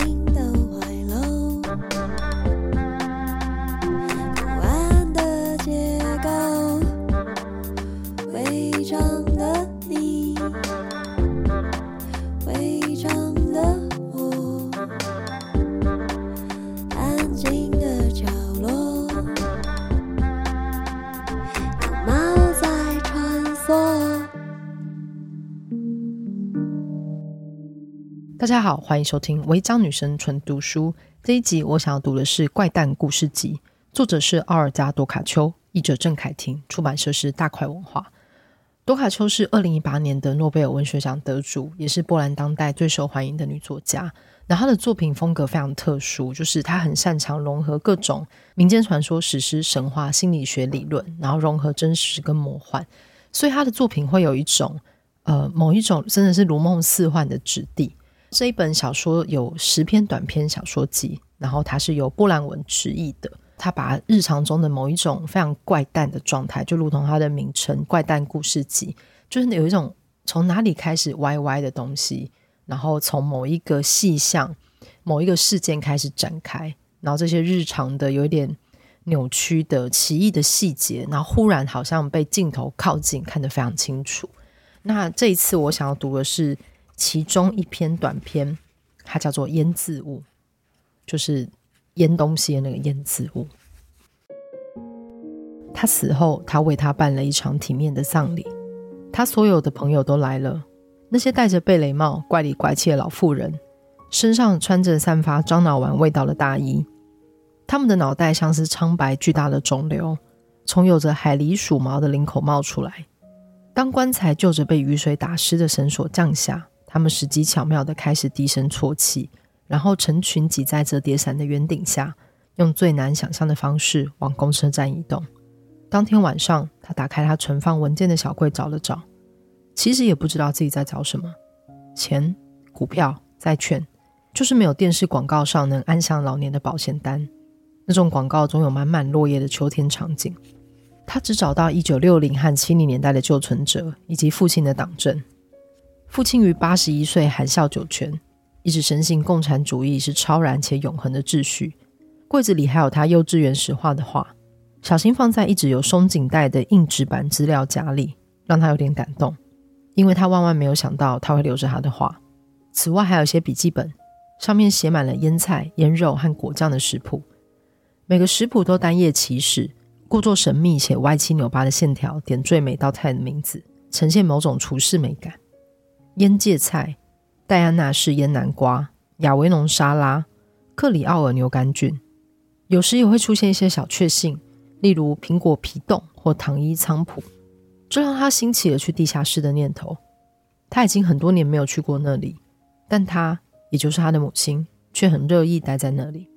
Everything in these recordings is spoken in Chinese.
sing 大家好，欢迎收听《违章女生纯读书》这一集。我想要读的是《怪诞故事集》，作者是奥尔加·多卡丘，译者郑凯婷，出版社是大块文化。多卡丘是二零一八年的诺贝尔文学奖得主，也是波兰当代最受欢迎的女作家。然后她的作品风格非常特殊，就是她很擅长融合各种民间传说、史诗、神话、心理学理论，然后融合真实跟魔幻，所以她的作品会有一种呃某一种真的是如梦似幻的质地。这一本小说有十篇短篇小说集，然后它是由波兰文直译的。他把日常中的某一种非常怪诞的状态，就如同它的名称《怪诞故事集》，就是有一种从哪里开始歪歪的东西，然后从某一个细项、某一个事件开始展开，然后这些日常的有一点扭曲的奇异的细节，然后忽然好像被镜头靠近，看得非常清楚。那这一次我想要读的是。其中一篇短篇，它叫做“腌渍物”，就是腌东西的那个腌渍物。他死后，他为他办了一场体面的葬礼。他所有的朋友都来了，那些戴着贝雷帽、怪里怪气的老妇人，身上穿着散发樟脑丸味道的大衣，他们的脑袋像是苍白巨大的肿瘤，从有着海狸鼠毛的领口冒出来。当棺材就着被雨水打湿的绳索降下。他们时机巧妙地开始低声啜泣，然后成群挤在折叠伞的圆顶下，用最难想象的方式往公车站移动。当天晚上，他打开他存放文件的小柜找了找，其实也不知道自己在找什么：钱、股票、债券，就是没有电视广告上能安享老年的保险单。那种广告总有满满落叶的秋天场景。他只找到一九六零和七零年代的旧存折，以及父亲的党证。父亲于八十一岁含笑九泉，一直深信共产主义是超然且永恒的秩序。柜子里还有他幼稚园时画的画，小心放在一直有松紧带的硬纸板资料夹里，让他有点感动，因为他万万没有想到他会留着他的画。此外，还有一些笔记本，上面写满了腌菜、腌肉和果酱的食谱，每个食谱都单页起始，故作神秘且歪七扭八的线条点缀每道菜的名字，呈现某种厨师美感。腌芥菜、戴安娜式腌南瓜、亚维农沙拉、克里奥尔牛肝菌，有时也会出现一些小确幸，例如苹果皮冻或糖衣仓普，这让他兴起了去地下室的念头。他已经很多年没有去过那里，但他，也就是他的母亲，却很乐意待在那里。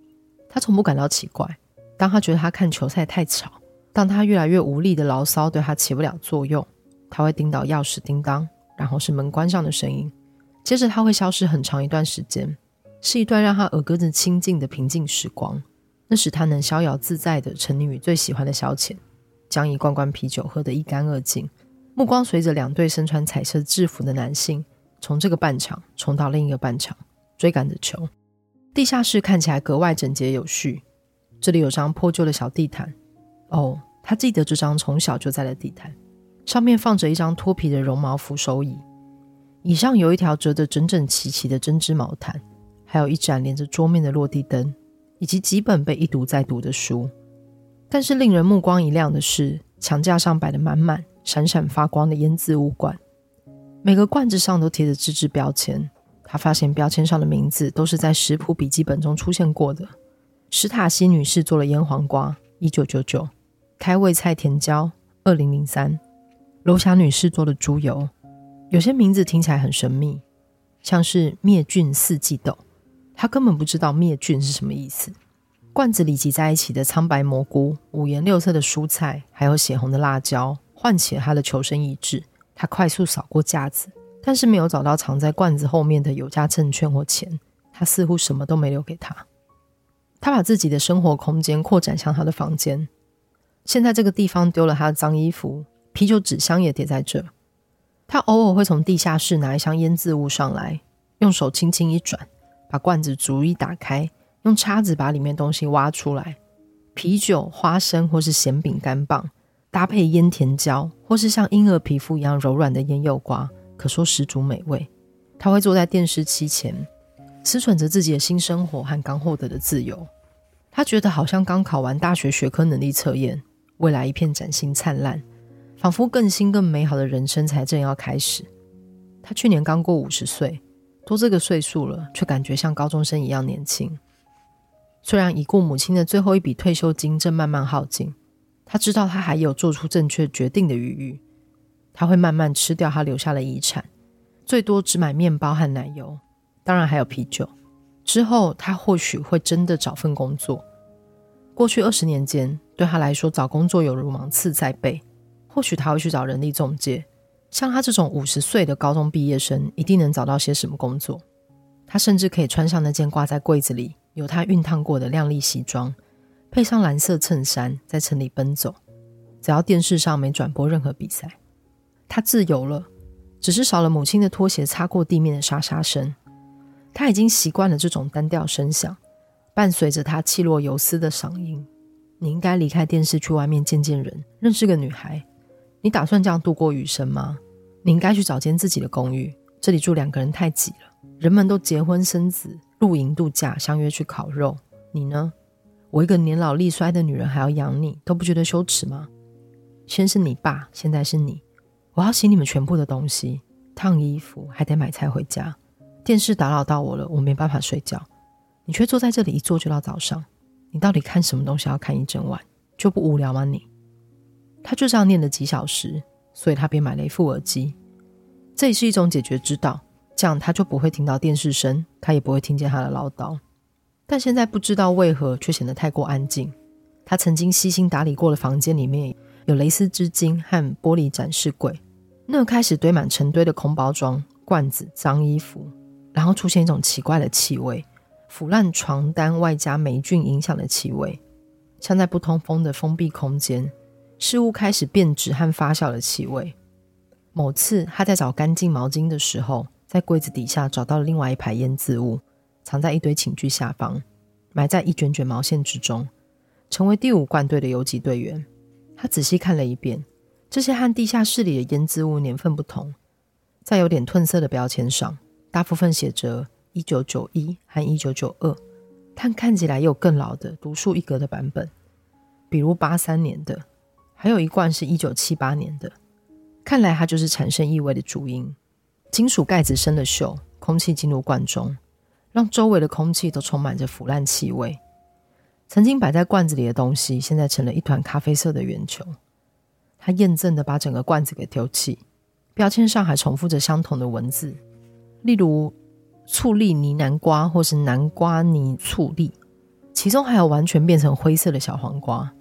他从不感到奇怪，当他觉得他看球赛太吵，当他越来越无力的牢骚对他起不了作用，他会叮到钥匙叮当。然后是门关上的声音，接着他会消失很长一段时间，是一段让他耳根子清净的平静时光。那使他能逍遥自在地沉溺于最喜欢的消遣，将一罐罐啤酒喝得一干二净，目光随着两队身穿彩色制服的男性从这个半场冲到另一个半场，追赶着球。地下室看起来格外整洁有序，这里有张破旧的小地毯。哦，他记得这张从小就在的地毯。上面放着一张脱皮的绒毛扶手椅，椅上有一条折得整整齐齐的针织毛毯，还有一盏连着桌面的落地灯，以及几本被一读再读的书。但是令人目光一亮的是，墙架上摆得满满、闪闪发光的腌渍物罐，每个罐子上都贴着自制标签。他发现标签上的名字都是在食谱笔记本中出现过的：史塔西女士做了腌黄瓜，一九九九；开胃菜甜椒，二零零三。罗霞女士做的猪油，有些名字听起来很神秘，像是灭菌四季豆，她根本不知道灭菌是什么意思。罐子里挤在一起的苍白蘑菇、五颜六色的蔬菜，还有血红的辣椒，唤起了她的求生意志。她快速扫过架子，但是没有找到藏在罐子后面的有价证券或钱。她似乎什么都没留给她。她把自己的生活空间扩展向她的房间。现在这个地方丢了他的脏衣服，啤酒纸箱也叠在这。他偶尔会从地下室拿一箱腌渍物上来，用手轻轻一转，把罐子逐一打开，用叉子把里面东西挖出来。啤酒、花生或是咸饼干棒，搭配腌甜椒，或是像婴儿皮肤一样柔软的腌柚瓜，可说十足美味。他会坐在电视机前，思忖着自己的新生活和刚获得的自由。他觉得好像刚考完大学学科能力测验，未来一片崭新灿烂。仿佛更新更美好的人生才正要开始。他去年刚过五十岁，都这个岁数了，却感觉像高中生一样年轻。虽然已故母亲的最后一笔退休金正慢慢耗尽，他知道他还有做出正确决定的余裕。他会慢慢吃掉他留下的遗产，最多只买面包和奶油，当然还有啤酒。之后，他或许会真的找份工作。过去二十年间，对他来说，找工作有如芒刺在背。或许他会去找人力中介，像他这种五十岁的高中毕业生，一定能找到些什么工作。他甚至可以穿上那件挂在柜子里、有他熨烫过的亮丽西装，配上蓝色衬衫，在城里奔走。只要电视上没转播任何比赛，他自由了，只是少了母亲的拖鞋擦过地面的沙沙声。他已经习惯了这种单调声响，伴随着他气若游丝的嗓音。你应该离开电视，去外面见见人，认识个女孩。你打算这样度过余生吗？你应该去找间自己的公寓，这里住两个人太挤了。人们都结婚生子、露营度假、相约去烤肉，你呢？我一个年老力衰的女人还要养你，都不觉得羞耻吗？先是你爸，现在是你，我要洗你们全部的东西，烫衣服，还得买菜回家。电视打扰到我了，我没办法睡觉，你却坐在这里一坐就到早上。你到底看什么东西要看一整晚？就不无聊吗你？他就这样念了几小时，所以他便买了一副耳机。这也是一种解决之道，这样他就不会听到电视声，他也不会听见他的唠叨。但现在不知道为何却显得太过安静。他曾经悉心打理过的房间里面有蕾丝织巾和玻璃展示柜，那开始堆满成堆的空包装、罐子、脏衣服，然后出现一种奇怪的气味，腐烂床单外加霉菌影响的气味，像在不通风的封闭空间。事物开始变质和发酵的气味。某次，他在找干净毛巾的时候，在柜子底下找到了另外一排腌渍物，藏在一堆寝具下方，埋在一卷卷毛线之中，成为第五舰队的游击队员。他仔细看了一遍，这些和地下室里的腌渍物年份不同，在有点褪色的标签上，大部分写着一九九一和一九九二，但看起来有更老的独树一格的版本，比如八三年的。还有一罐是一九七八年的，看来它就是产生异味的主因。金属盖子生了锈，空气进入罐中，让周围的空气都充满着腐烂气味。曾经摆在罐子里的东西，现在成了一团咖啡色的圆球。他验证的把整个罐子给丢弃，标签上还重复着相同的文字，例如醋栗泥南瓜或是南瓜泥醋栗，其中还有完全变成灰色的小黄瓜。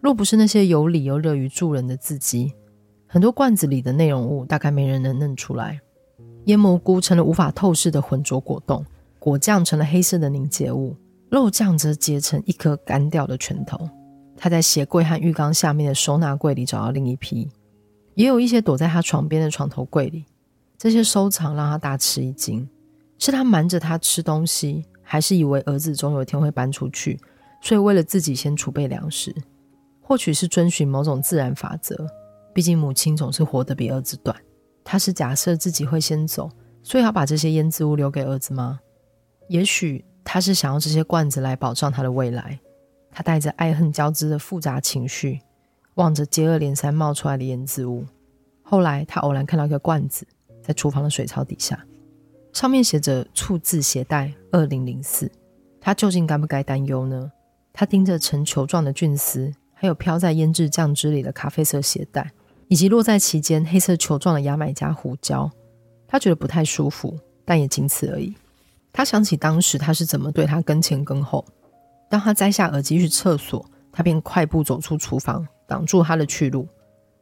若不是那些有理又乐于助人的字迹，很多罐子里的内容物大概没人能认出来。腌蘑菇成了无法透视的浑浊果冻，果酱成了黑色的凝结物，肉酱则结成一颗干掉的拳头。他在鞋柜和浴缸下面的收纳柜里找到另一批，也有一些躲在他床边的床头柜里。这些收藏让他大吃一惊：是他瞒着他吃东西，还是以为儿子总有一天会搬出去，所以为了自己先储备粮食？或许是遵循某种自然法则，毕竟母亲总是活得比儿子短。他是假设自己会先走，所以要把这些腌制物留给儿子吗？也许他是想要这些罐子来保障他的未来。他带着爱恨交织的复杂情绪，望着接二连三冒出来的腌制物。后来，他偶然看到一个罐子在厨房的水槽底下，上面写着“醋渍携带二零零四”。他究竟该不该担忧呢？他盯着呈球状的菌丝。还有飘在腌制酱汁里的咖啡色鞋带，以及落在其间黑色球状的牙买加胡椒，他觉得不太舒服，但也仅此而已。他想起当时他是怎么对他跟前跟后。当他摘下耳机去厕所，他便快步走出厨房，挡住他的去路。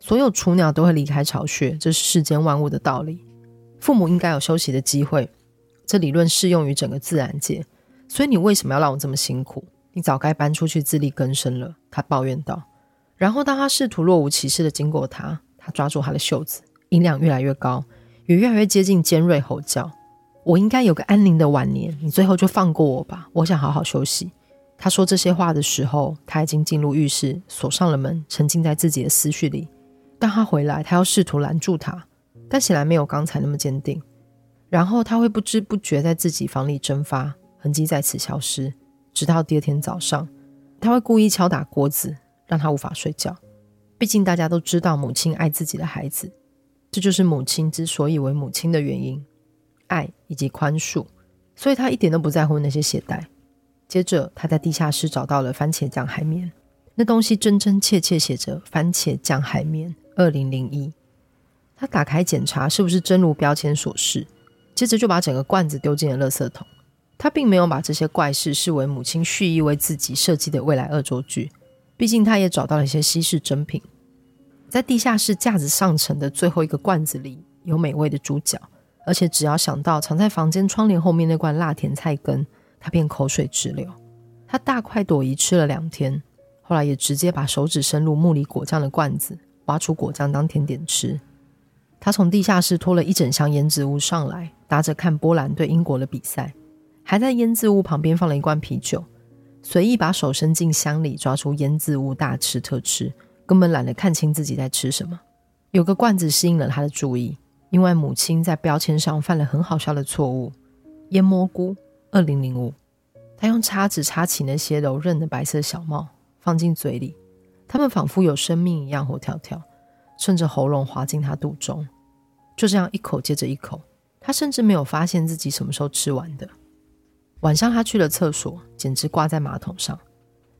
所有雏鸟都会离开巢穴，这是世间万物的道理。父母应该有休息的机会，这理论适用于整个自然界。所以你为什么要让我这么辛苦？你早该搬出去自力更生了，他抱怨道。然后当他试图若无其事的经过他，他抓住他的袖子，音量越来越高，也越来越接近尖锐吼叫：“我应该有个安宁的晚年，你最后就放过我吧，我想好好休息。”他说这些话的时候，他已经进入浴室，锁上了门，沉浸在自己的思绪里。当他回来，他要试图拦住他，但显然没有刚才那么坚定。然后他会不知不觉在自己房里蒸发，痕迹在此消失，直到第二天早上，他会故意敲打锅子，让他无法睡觉。毕竟大家都知道母亲爱自己的孩子，这就是母亲之所以为母亲的原因，爱以及宽恕。所以他一点都不在乎那些鞋带。接着，他在地下室找到了番茄酱海绵，那东西真真切切写着“番茄酱海绵二零零一”。他打开检查是不是真如标签所示，接着就把整个罐子丢进了垃圾桶。他并没有把这些怪事视为母亲蓄意为自己设计的未来恶作剧，毕竟他也找到了一些稀世珍品。在地下室架子上层的最后一个罐子里有美味的猪脚，而且只要想到藏在房间窗帘后面那罐辣甜菜根。他便口水直流，他大快朵颐吃了两天，后来也直接把手指伸入木里果酱的罐子，挖出果酱当甜点吃。他从地下室拖了一整箱腌制物上来，搭着看波兰对英国的比赛，还在腌制物旁边放了一罐啤酒，随意把手伸进箱里抓出腌制物大吃特吃，根本懒得看清自己在吃什么。有个罐子吸引了他的注意，因为母亲在标签上犯了很好笑的错误：腌蘑菇。二零零五，他用叉子叉起那些柔韧的白色小帽，放进嘴里，它们仿佛有生命一样活跳跳，顺着喉咙滑进他肚中。就这样一口接着一口，他甚至没有发现自己什么时候吃完的。晚上他去了厕所，简直挂在马桶上，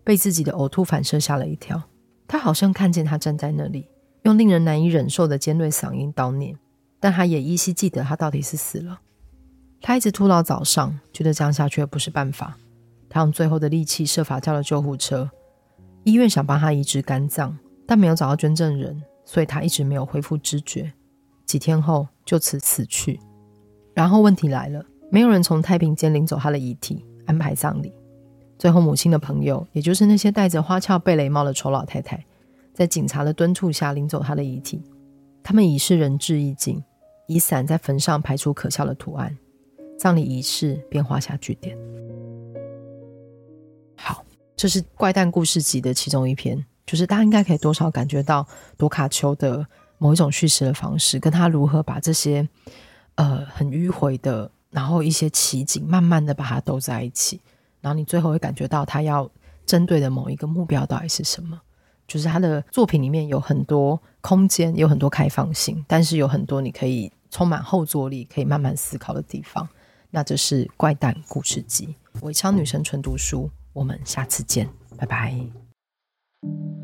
被自己的呕吐反射吓了一跳。他好像看见他站在那里，用令人难以忍受的尖锐嗓音叨念，但他也依稀记得他到底是死了。他一直吐到早上，觉得这样下去不是办法。他用最后的力气设法叫了救护车。医院想帮他移植肝脏，但没有找到捐赠人，所以他一直没有恢复知觉。几天后就此死去。然后问题来了，没有人从太平间领走他的遗体，安排葬礼。最后，母亲的朋友，也就是那些戴着花俏贝雷帽的丑老太太，在警察的敦促下领走他的遗体。他们已是仁至义尽，以伞在坟上排出可笑的图案。葬礼仪式便画下句点。好，这是怪诞故事集的其中一篇，就是大家应该可以多少感觉到多卡丘的某一种叙事的方式，跟他如何把这些呃很迂回的，然后一些奇景，慢慢的把它兜在一起，然后你最后会感觉到他要针对的某一个目标到底是什么。就是他的作品里面有很多空间，有很多开放性，但是有很多你可以充满后坐力，可以慢慢思考的地方。那这是怪诞故事集，维昌女神纯读书，我们下次见，拜拜。